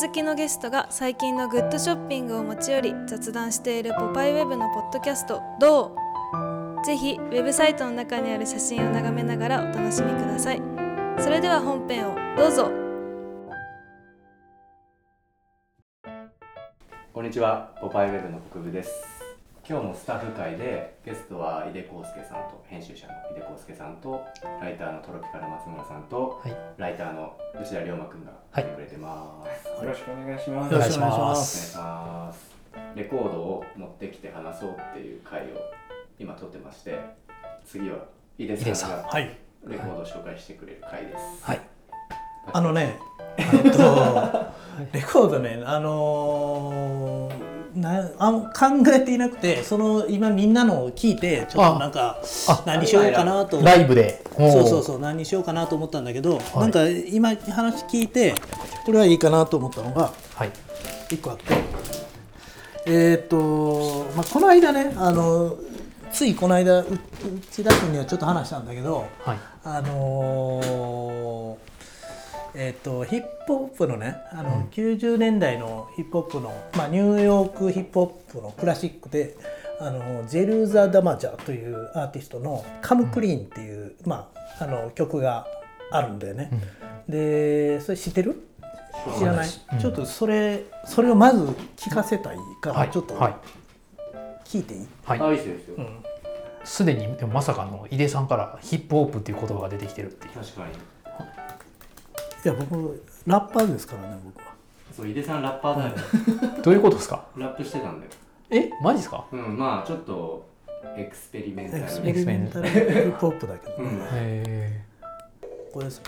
好きのゲストが最近のグッドショッピングを持ち寄り雑談しているポパイウェブのポッドキャスト「どう?」ぜひウェブサイトの中にある写真を眺めながらお楽しみくださいそれでは本編をどうぞこんにちは、ポパイウェブの国分です。今日もスタッフ会でゲストは井出康介さんと編集者の井出康介さんとライターのトロピカル松村さんと、はいライターの吉田龍馬くんが来てくれてます。よろしくお願いします。お願いしまお願いすします。レコードを持ってきて話そうっていう会を今撮ってまして、次は井出さんがレコードを紹介してくれる会です。はいあのね、えっと、レコードね、あのーなあん考えていなくて、その今みんなのを聞いて、ちょっとなんかあ何しようかなと。ライブで。そうそうそう何にしようかなと思ったんだけど、なんか今話聞いてこれはいいかなと思ったのがはい。一個あって。えっ、と、まあ、この間ねあのついこの間う内田君にはちょっと話したんだけどはい。あのーえっ、とヒップホップのねあの、90年代のヒップホップの、まあ、ニューヨークヒップホップのクラシックであのジェルザ・ダマジャーというアーティストの「カム・クリーン」っていう、まあ、あの曲があるんだよね。でそれ知ってる？知らない、うん。ちょっとそれそれをまず聞かせたいから、はい。ちょっとはい。聞いていい、はい。あ、いすでにでもまさかの井出さんからヒップホップっていう言葉が出てきてるっていう。確かに。いや僕ラッパーですからね僕は。そう、井出さんラッパーだよ。どういうことですか？ラップしてたんだよ。えマジですか？うん、まあちょっとエクスペリメンタル。エクスペリメンタルヒップホップだけど、ねうん。へこれです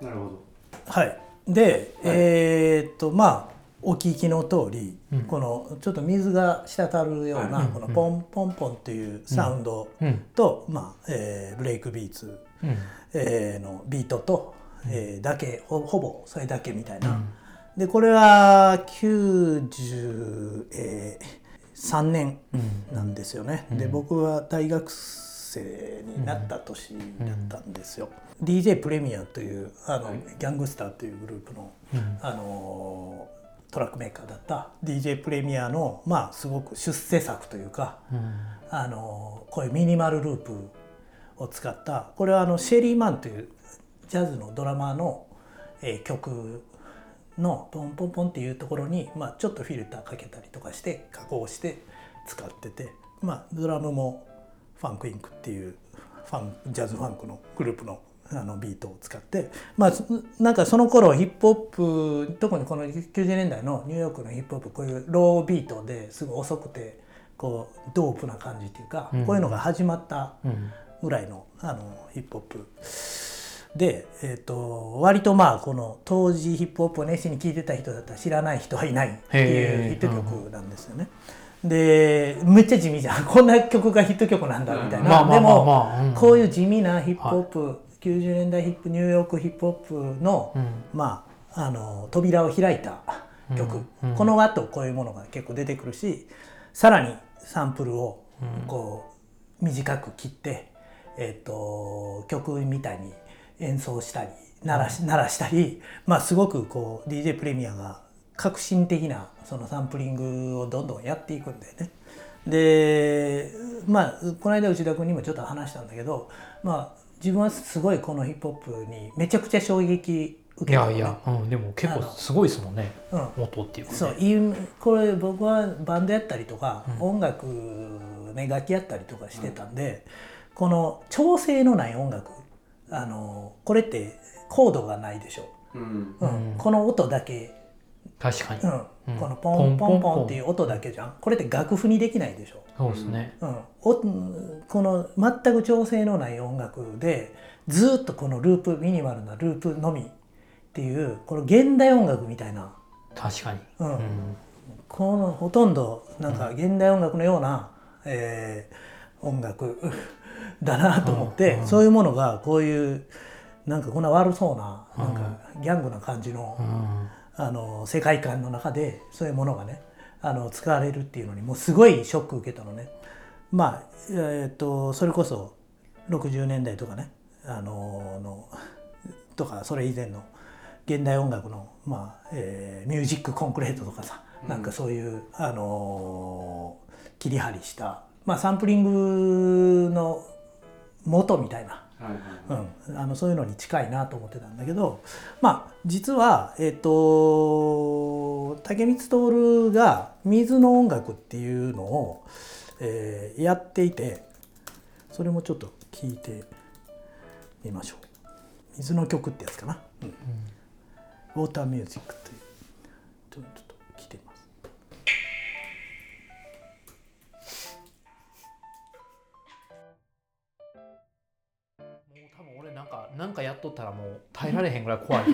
なるほど。はい。で、えーっとまあお聞きの通り、うん。このちょっと水が滴るような、はい。このポンポンポンっていうサウンドと、まあえーブレイクビーツ、うん。えーのビートと、えーだけほほぼそれだけみたいな、うん。でこれは93年うん。なんですよね、でうん。僕は大学生になった年だったんですよ、DJ プレミアというあの、はい。ギャングスターというグループの、うん。あのトラックメーカーだった DJ プレミアのまあすごく出世作というか、うん。あのこういうミニマルループを使ったこれはあのシェリー・マンというジャズのドラマーの、えー曲のポンポンポンっていうところに、まあ、ちょっとフィルターかけたりとかして加工して使ってて、まあ、ドラムもファンク・インクっていうファンジャズファンクのグループのあのビートを使ってまあそなんかその頃ヒップホップ特にこの90年代のニューヨークのヒップホップこういうロービートですごい遅くてこうドープな感じっていうか、うん。こういうのが始まったうん。ぐらいのあのヒップホップ。で、えー、と割とまあこの当時ヒップホップを熱心に聴いてた人だったら知らない人はいないっていうヒット曲なんですよね。でめっちゃ地味じゃん。こんな曲がヒット曲なんだみたいな、でも、こういう地味なヒップホップ、90年代ヒップニューヨークヒップホップの、うん。まああの扉を開いた曲、うんうんこの後こういうものが結構出てくるしさらにサンプルをこう短く切って、えー、と曲みたいに演奏したり鳴らし鳴らしたり、まあ、すごくこう DJ プレミアが革新的なそのサンプリングをどんどんやっていくんだよね。でまあこの間内田君にもちょっと話したんだけど、まあ、自分はすごいこのヒップホップにめちゃくちゃ衝撃受けたのね。いやいや、うん、でも結構すごいですもんね。うん。元っていうかね。そういいこれ僕はバンドやったりとか、音楽ね楽器やったりとかしてたんで、この調整のない音楽あのこれってコードがないでしょ、うん。うん。この音だけ、確かに、うん。うん。このポンポンポンっていう音だけじゃん。これって楽譜にできないでしょ、そうですね、うん、おこの全く調整のない音楽でずっとこのループミニマルなループのみっていうこの現代音楽みたいな。確かに、うん。うん。このほとんどなんか現代音楽のような、えー音楽だなと思って、そういうものがこういうなんかこんな悪そうななんかギャングな感じの,、うんあの世界観の中でそういうものがねあの使われるっていうのにもうすごいショック受けたのね。まあえー、とそれこそ60年代とかねあののとかそれ以前の現代音楽の、まあえーミュージックコンクレートとかさ、うんなんかそういう、あの切り張りした、まあ、サンプリングの元みたいなうん、あのそういうのに近いなと思ってたんだけどまあ実はえっ、と竹光徹が水の音楽っていうのを、えーやっていてそれもちょっと聞いてみましょう。水の曲ってやつかな、うん。ウォーターミュージックというなんかやっとったらもう耐えられへんぐらい怖い。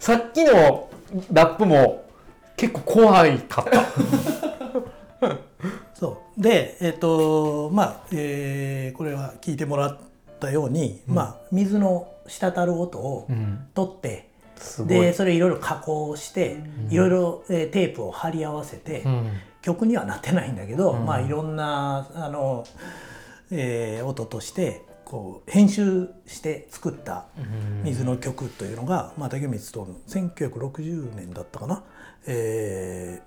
さっきのラップも結構怖いかった。そう。でえっ、とまあ、えーこれは聞いてもらったように、うん。まあ水の滴る音をうん。取って、すごい。でそれいろいろ加工してうん。いろいろえーテープを貼り合わせて、うん。曲にはなってないんだけど、うん。まあいろんなあの、えー音としてこう編集して作った水の曲というのが、まあ、竹光徹1960年だったかな、え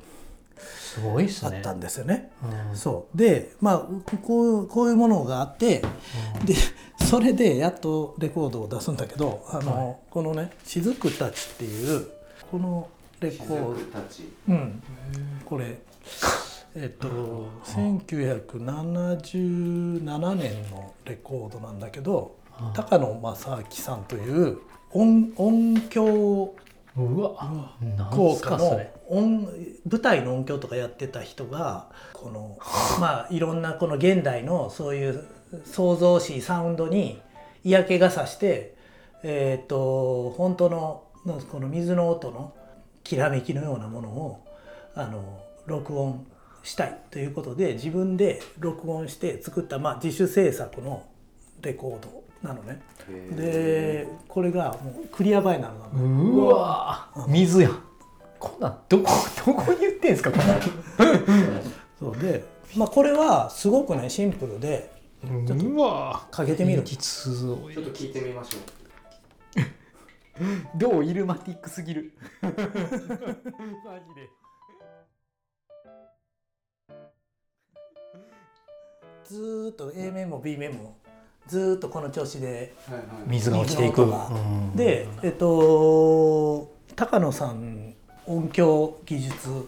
すごいっすね。ーあったんですよね。うん。そう。でまあこうこういうものがあってでそれでやっとレコードを出すんだけどあの、はい。このね「雫たち」っていうこのレコード。雫たち。うん、これえっと1977年のレコードなんだけどあ高野正明さんという音音響効果の音舞台の音響とかやってた人がこの まあいろんなこの現代のそういう創造しいサウンドに嫌気がさしてえっ、と本当のこの水の音のきらめきのようなものをあの録音したいということで自分で録音して作った、まあ、自主制作のレコードなのね。でこれがもうクリアバイナルなの。うわ水やん。こんなんどこ どこに言ってんすか？こんなんそう。で、まあ、これはすごくねシンプルでちょっとうわかけてみる。ちょっと聞いてみましょう。どうイルマティックすぎる。マジでずーっと A 面も B 面もずーっとこの調子で水が落ちていく。でえっと高野さん音響技術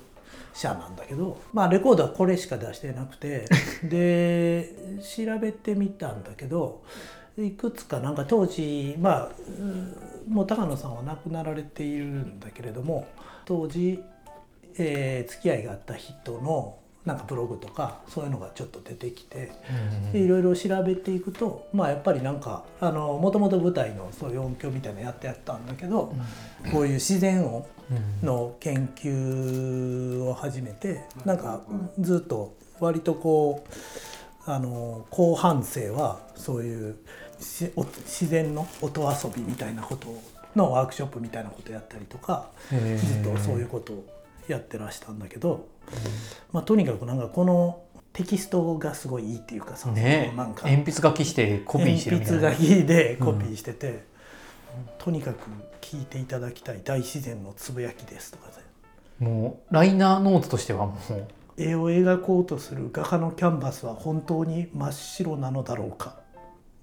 者なんだけどまあレコードはこれしか出してなくて で調べてみたんだけどいくつかなんか当時まあうんもう高野さんは亡くなられているんだけれども当時、えー付き合いがあった人のなんかブログとかそういうのがちょっと出てきてでいろいろ調べていくとまあやっぱりなんかもともと舞台のそういう音響みたいなのやってやったんだけど、こういう自然音の研究を始めてなんかずっと割とこうあの後半生はそういう自然の音遊びみたいなことのワークショップみたいなことやったりとかずっとそういうことをやってらしたんだけど、まあ、とにかくなんかこのテキストがすごいいいっていうかさ、ねなんか鉛筆書きしてコピーしてるみたいな。鉛筆書きでコピーしてて、とにかく聞いていただきたい大自然のつぶやきですとかでもうライナーノートとしてはもう。絵を描こうとする画家のキャンバスは本当に真っ白なのだろうか。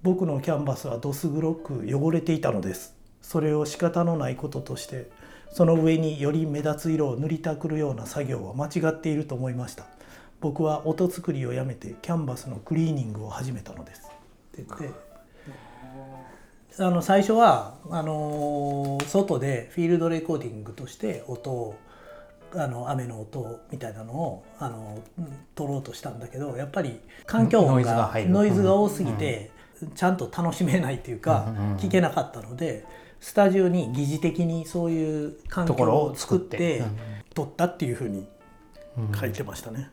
僕のキャンバスはどす黒く汚れていたのです。それを仕方のないこととしてその上により目立つ色を塗りたくるような作業は間違っていると思いました。僕は音作りをやめてキャンバスのクリーニングを始めたのです。って言って。あの最初はあのー外でフィールドレコーディングとして音をあの雨の音みたいなのをあのうん撮ろうとしたんだけどやっぱり環境音ノイズがノイズが多すぎて、ちゃんと楽しめないっていうか、うんうんうん。聞けなかったのでスタジオに疑似的にそういう環境をを作って。撮ったっていうふうにうん。書いてましたね。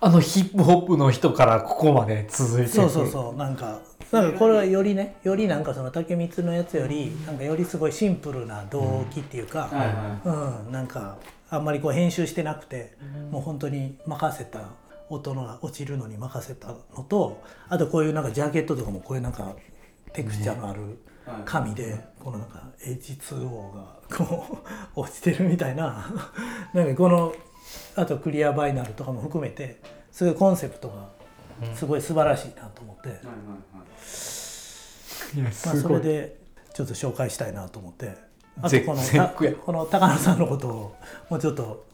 あのヒップホップの人からここまで続いてそうそうそうなんかなんかこれはよりねよりなんかその竹光のやつよりなんかよりすごいシンプルな動機っていうか、うん、なんかあんまりこう編集してなくて、もう本当に任せた音の落ちるのに任せたのとあとこういうなんかジャケットとかもこういうなんかテクスチャーのあるはい紙でこのなんか H2O がこう 落ちてるみたいな。なんかこのあとクリアバイナルとかも含めてそういうコンセプトがすごい素晴らしいなと思って、はいはいはい。いやまあ、それでちょっと紹介したいなと思って。あと絶このこの高野さんのことをもうちょっと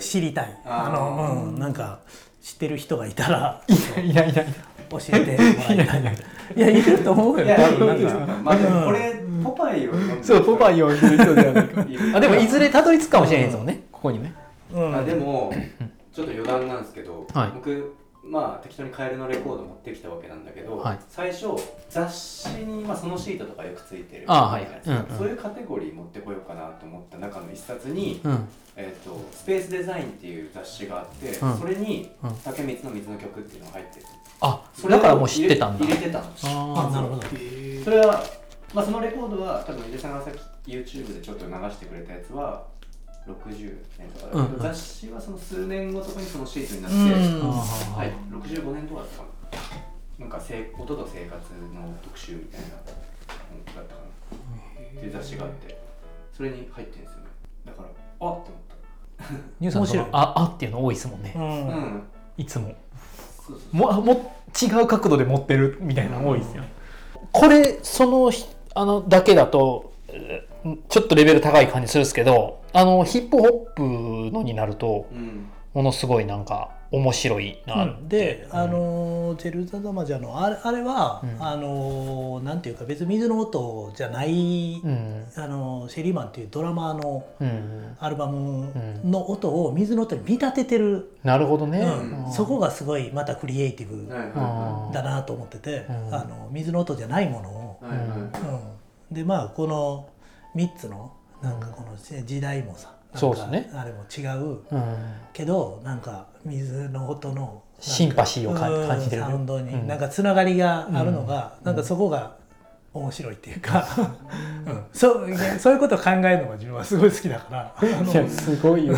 知りたい。あの、うん、なんか知ってる人がいたら。いやいやいや教えてもらいたいいやいると思うよ。いやなんかまあでもこれポパイをそうポパイを見る人ではないかいるあでもいずれたどり着くかもしれへんですもんね。ここにね。うん。あでもちょっと余談なんですけど、はい。僕まあ適当にカエルのレコード持ってきたわけなんだけど、はい。最初雑誌に、まあ、そのシートとかよくついてるそういうカテゴリー持ってこようかなと思った中の一冊に、うん。えー、とスペースデザインっていう雑誌があって、うん。それにうん。竹光の水の曲っていうのが入ってるあそれをだからもう知ってたんだ。入れてた。のああなるほど。それは、まあ、そのレコードは多分井出さんがさっき YouTube でちょっと流してくれたやつは60年とかだけど、うん。うん雑誌はその数年後とかにそのシートになって、うん。あはい、65年とかだったかな。なんか音と生活の特集みたいな本だったかな。っていう雑誌があってそれに入ってるんですよね。だからあっと思っニューさんその面白い。ああっていうの多いですもんね。うん。ん。いつももも違う角度で持ってるみたいな。の多いですよ。これそのひあのだけだとえーちょっとレベル高い感じするんですけどあのヒップホップのになるとうんものすごいなんか面白いなうん。で、あのジェルザ・ダマジャのあれあれは、うん。あのなんていうか別に水の音じゃない、うん。あのシェリーマンっていうドラマーのうん。アルバムの音を水の音に見立ててる、なるほどね、うん。そこがすごいまたクリエイティブだなと思ってて、うん。あの水の音じゃないものを、うん、でまあこの3つのなんかこの時代もさそうですね。あれも違う。うん。けどなんか水の音のシンパシーを感じてるサウンドに、うん。なんかつながりがあるのが、なんかそこが面白いっていうか、うん。そうそういうことを考えるのが自分はすごい好きだから。いやすごいよ。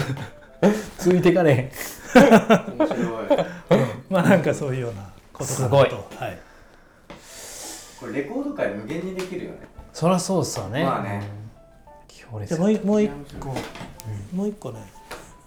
ついてかれへん。面白い。まあなんかそういうようなことかなと。すごい。はい、これレコード界無限にできるよね。そりゃそうですよね。まあね強烈でもういもう一個、もう一個ね。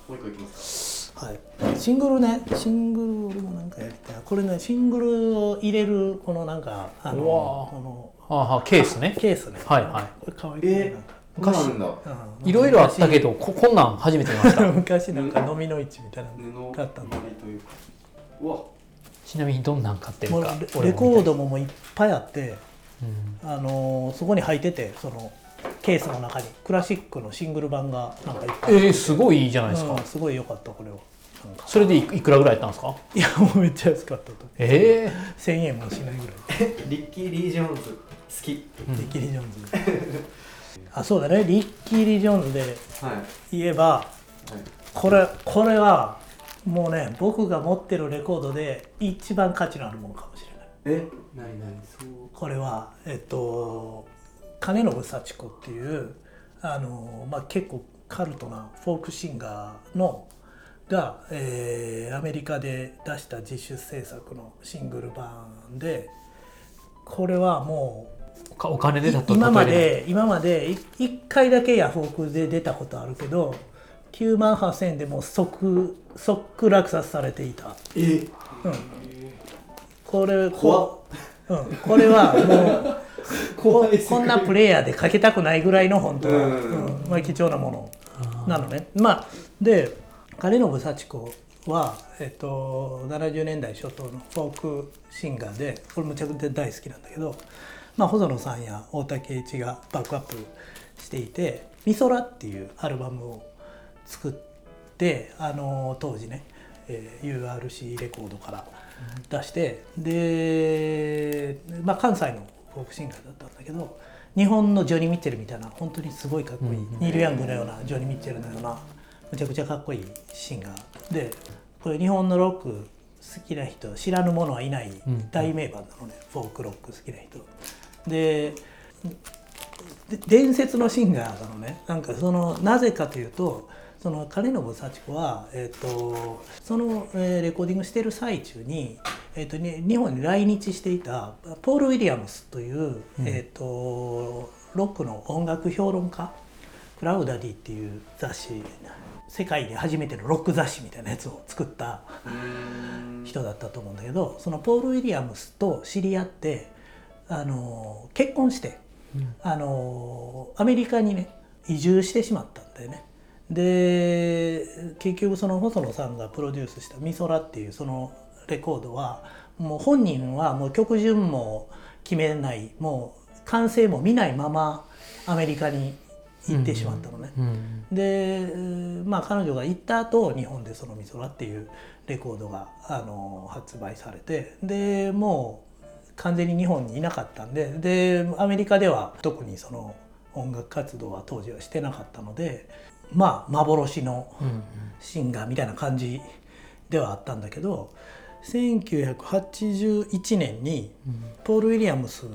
もう一個いきますはい、シングルね。シングル俺もなんかやりたい。これねシングルを入れるこのなんかあのこあはケースね。のケースね。はいはい。これ可愛いねえなんかかそうなんだ。うん。いろいろあったけどここんなん初めて見ました。昔なんか飲みの市みたいな布のがあったんちなみにどんなん買ってるかレレコードももういっぱいあって、うん。あのーそこに入っててそのケースの中にクラシックのシングル盤がなんかいっぱいえー、すごいいいじゃないですか、うんすごい良かったこれは。それでいいくらぐらいやったんですか？いやもうめっちゃ安かったと。え1000円もしないぐらい。リッキー・リー・ジョーンズ好き。リッキー・リー・ジョーンズ。あそうだね。リッキー・リー・ジョーンズではい。言えばこれこれはもうね僕が持ってるレコードで一番価値のあるものかもしれない。え？何何そう。これはえっと金信幸子っていうあの、まあ、結構カルトなフォークシンガーのが、えーアメリカで出した自主制作のシングル版でこれはもうお金でだと今まで今まで1回だけヤフオクで出たことあるけど9万8000円でもう即即落札されていた、え？うん、これこう、うん、これはもう ここんなプレイヤーでかけたくないぐらいの本当は、うん。うん。まあ、貴重なもの。なのね。まあ、で金信幸子は、えっと、70年代初頭のフォークシンガーでこれむちゃくちゃ大好きなんだけど、まあ、細野さんや大竹一がバックアップしていて「美空」っていうアルバムを作ってあの当時ね、えー URC レコードから出して、で、まあ、関西のフォークシンガーだったんだけど日本のジョニー・ミッチェルみたいな本当にすごいかっこいい、ニール・ヤングのようなジョニー・ミッチェルのようなむちゃくちゃかっこいいシンガーでこれ日本のロック好きな人知らぬ者はいない大名盤なのね、フォークロック好きな人。でで伝説のシンガーなのね。なんかそのなぜかというとその金信幸子は、えー、とその、えーレコーディングしてる最中に、えー、とに日本に来日していたポール・ウィリアムスという、えー、とロックの音楽評論家クラウダディっていう雑誌世界で初めてのロック雑誌みたいなやつを作った人だったと思うんだけどそのポール・ウィリアムスと知り合ってあの結婚して、あのアメリカにね移住してしまったんだよね。で結局その細野さんがプロデュースした「美空」っていうそのレコードはもう本人はもう曲順も決めないもう完成も見ないままアメリカに行ってしまったのね。うんでまあ彼女が行った後日本でその「美空」っていうレコードがあの発売されてでもう完全に日本にいなかったんででアメリカでは特にその音楽活動は当時はしてなかったのでまあ幻のうんシンガーみたいな感じではあったんだけど1981年にポール・ウィリアムス、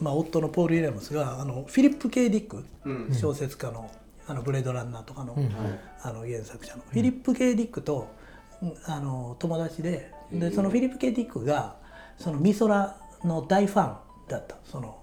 まあ、夫のポール・ウィリアムスがあのフィリップ・ケイ・ディックうん。小説家のあのブレードランナーとかの,、うん。あの原作者の、フィリップ・ケイ・ディックとうんあの友達ででそのフィリップ・ケイ・ディックがその美空の大ファンだった。その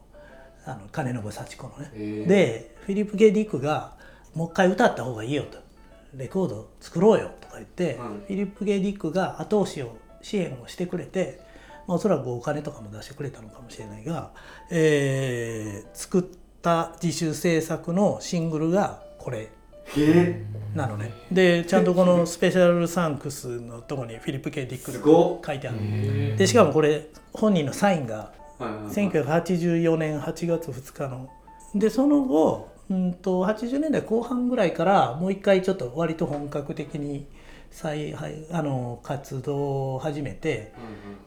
あの金信幸子のね。でフィリップ・ケイ・ディックが「もう一回歌った方がいいよ」と「レコード作ろうよ」とか言って、うん。フィリップ・ケイ・ディックが後押しを支援をしてくれて、まあ、おそらくお金とかも出してくれたのかもしれないが、えー作った自主制作のシングルがこれ。へなのね。でちゃんとこのスペシャルサンクスのとこにフィリップ・ケイ・ディックすごっ。書いてあるでしかもこれ本人のサインがえはいはいはい。1984年8月2日の。でその後うんと80年代後半ぐらいからもう一回ちょっと割と本格的に再はいあの活動を始めて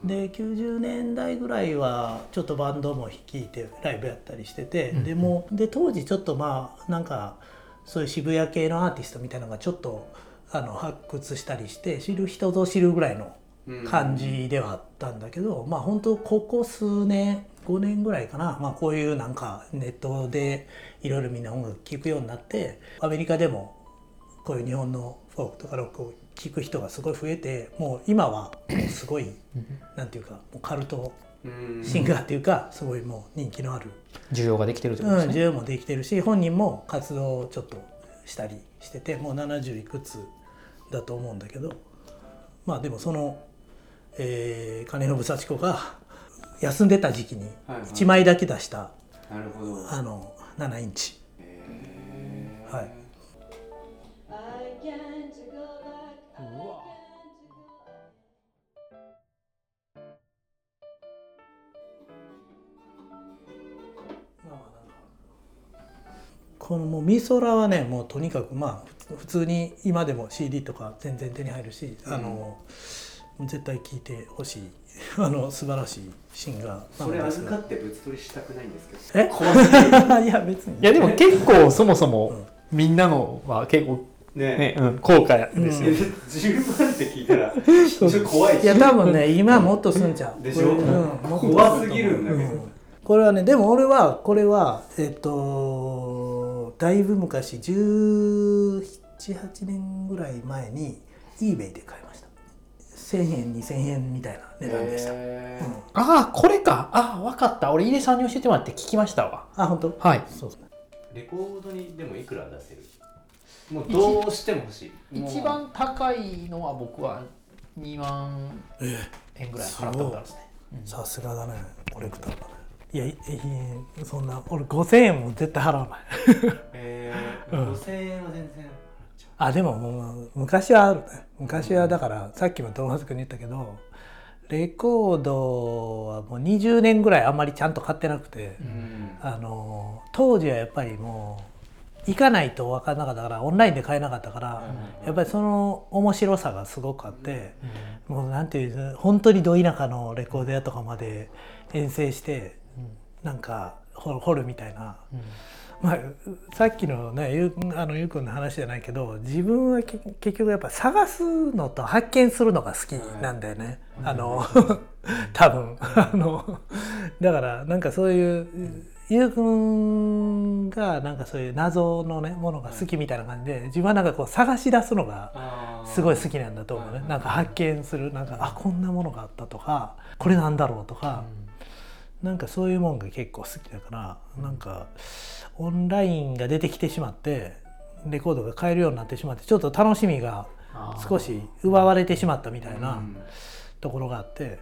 で90年代ぐらいはちょっとバンドも率いてライブやったりしてて、でもで当時ちょっとまあなんかそういう渋谷系のアーティストみたいなのがちょっとあの発掘したりして知る人ぞ知るぐらいのうん。感じではあったんだけど、まあ本当ここ数年5年ぐらいかな、まあ、こういうなんかネットでいろいろみんな音楽聴くようになってアメリカでもこういう日本のフォークとかロックを聴く人がすごい増えてもう今はもうすごいなんていうかもうカルトうん。シンガーっていうかすごいもう人気のある、需要ができてるってうん、ことですね。需要もできてるし本人も活動をちょっとしたりしててもう70いくつだと思うんだけど。まあでもその、えー金信幸子が休んでた時期にはいはい。1枚だけ出した、なるほど。あの7インチ。へー。はい.このもう美空はねもうとにかくまあ普通に今でも CD とか全然手に入るし、あの絶対聴いてほしい あの素晴らしいシンガーなそれ預かって物取りしたくないんですけど。え？怖すぎる。いや別に。いやでも結構そもそもみんなのは結構ね。ね、うん、高価ですよ。10万って聞いたらちょっと怖いし。いや多分ね今もっとすんちゃう。でしょ？うん怖すぎるんだけど。うん。これはねでも俺はこれはえっとだいぶ昔1718年ぐらい前に eBay で買いました1000円2000円みたいな値段でした、へー。うん。ああ、これか。ああ、わかった。俺、井出さんに教えてもらって聞きましたわ。あ本当？はい。そうそう。レコードにでもいくら出せる？もうどうしても欲しい。一番高いのは僕は2万円ぐらい払ったことあるんですね。さすがだねコレクターだね。いやいいいそんな俺5000円も絶対払わない。えー。うん。5000円は全然あでももう昔はあるね。昔はだからさっきもトーマス君に言ったけどレコードはもう20年ぐらいあんまりちゃんと買ってなくて、ううん。あの当時はやっぱりもう行かないと分からなかったからオンラインで買えなかったから、やっぱりその面白さがすごくあって、もうなんていう本当にど田舎のレコード屋とかまで遠征して、なんか掘るみたいな。まあ、さっきのねゆうあのゆうくんの話じゃないけど自分はけ結局やっぱ探すのと発見するのが好きなんだよね、あの 多分。あのだからなんかそういういゆうくんがなんかそういう謎のねものが好きみたいな感じで自分はなんかこう探し出すのがすごい好きなんだと思うね。なんか発見するなんかあこんなものがあったとかこれなんだろうとか、なんかそういうもんが結構好きだからなんかオンラインが出てきてしまってレコードが買えるようになってしまってちょっと楽しみが少し奪われてしまったみたいなうん。ところがあって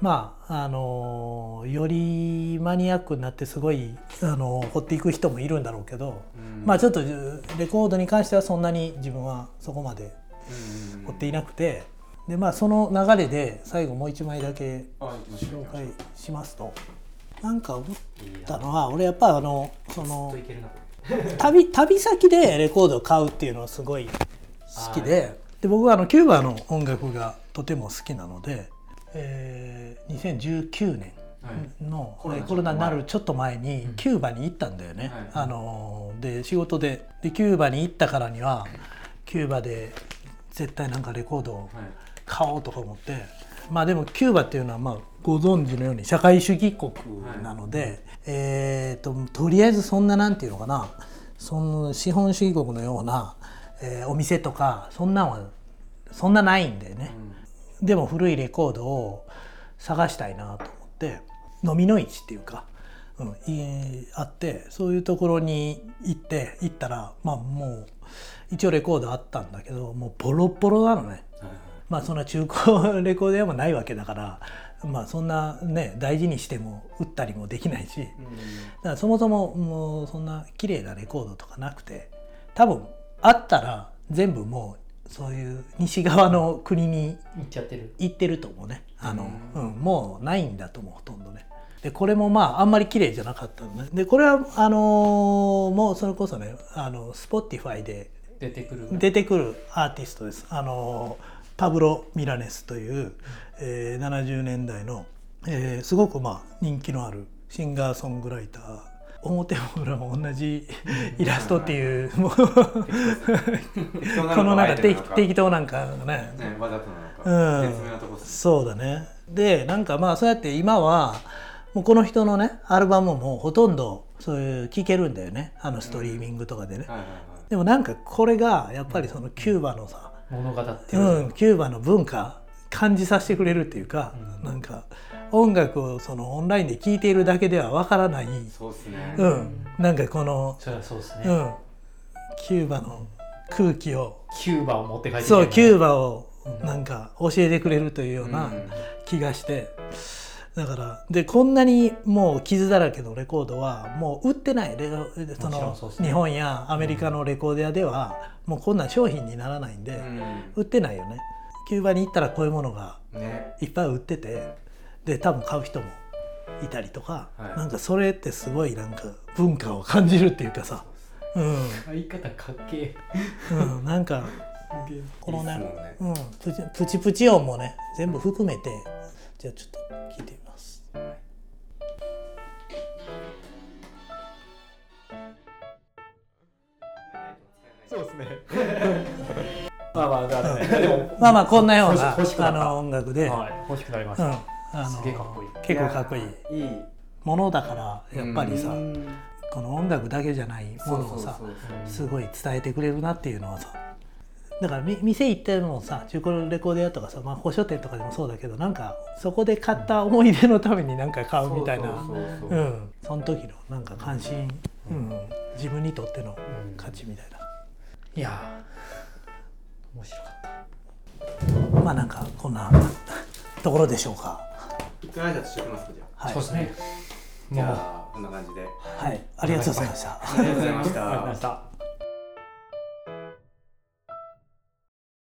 まああのよりマニアックになってすごいあの掘っていく人もいるんだろうけど、うん。まあちょっとレコードに関してはそんなに自分はそこまでうんうん追っていなくてでまあその流れで最後もう一枚だけ紹介しますと。なんか思ったのは俺やっぱあのその旅旅先でレコードを買うっていうのはすごい好きでで僕はあのキューバの音楽がとても好きなので、えー2019年はい。のコロナになるちょっと前にうん。キューバに行ったんだよね、はい。あので仕事で。でキューバに行ったからにはキューバで絶対なんかレコードをはい買おうとか思ってまあでもキューバっていうのはまあご存知のように社会主義国なので、えー、ととりあえずそんななんていうのかなその資本主義国のような、えーお店とかそんなんはそんなないんだよね。でも古いレコードを探したいなと思って飲みの市っていうか、うん、いあってそういうところに行って行ったらまあもう一応レコードあったんだけどもうボロッボロなのね。はいまあそんな中古レコード屋もないわけだからまあそんなね大事にしても売ったりもできないしだからそもそももうそんな綺麗なレコードとかなくて多分あったら全部もうそういう西側の国に行っちゃってる。行ってる。と思うね。あの、うんもうないんだと思うほとんどね。でこれもまああんまり綺麗じゃなかったのね。でこれはあのーもうそれこそねあの Spotify で出てくる。出てくるアーティストです。あのパブロ・ミラネスという、えー70年代の、えーすごくまあ人気のあるシンガーソングライター表も裏も同じイラストっていうもう このなんか適適当なんかね。ねわざとなのかうん。そうだね。でなんかまあそうやって今はもうこの人のねアルバムもほとんどそういう聴けるんだよね。あのストリーミングとかでね、でもなんかこれがやっぱりそのキューバのさ、物語ってう。ん、キューバの文化感じさせてくれるっていうか、なんか音楽をそのオンラインで聴いているだけではわからない、そうっすね。うん、なんかこの、そりゃそうですね、うん、キューバの空気をキューバを持って帰ってそうキューババをなんか教えてくれるというようなうん。気がして。だからでこんなにもう傷だらけのレコードはもう売ってない。レその日本やアメリカのレコード屋ではもうこんなん商品にならないんで、売ってないよね。キューバに行ったらこういうものがいっぱい売っててで多分買う人もいたりとか、はい。なんかそれってすごいなんか文化を感じるっていうかさ、うん。言い方かっけうん、なんかこのねね。うん、プチプチ音もね全部含めてじゃあちょっと聞いてみ。そうですね。まあまあだからね。でもまあまあこんなような欲し欲しくなった。あの音楽で、はい欲しくなりましうんた、あのすげえかっこいい。結構かっこいいいいものだからやっぱりさ、うん。この音楽だけじゃないものをさそうそうそう。すごい伝えてくれるなっていうのはさだからみ店行ってもさ中古レコード屋とかさ、まあ、古書店とかでもそうだけどなんかそこで買った思い出のためになんか買うみたいな。その時のなんか関心、うん、自分にとっての価値みたいな、いやー面白かっまあなんかこんなところでしょうか。一回挨拶しておきますかじゃた、はい。そうですね。あじゃあこんな感じで。はい。ありがとうございました。ありがとうございまし ありがとうございまたした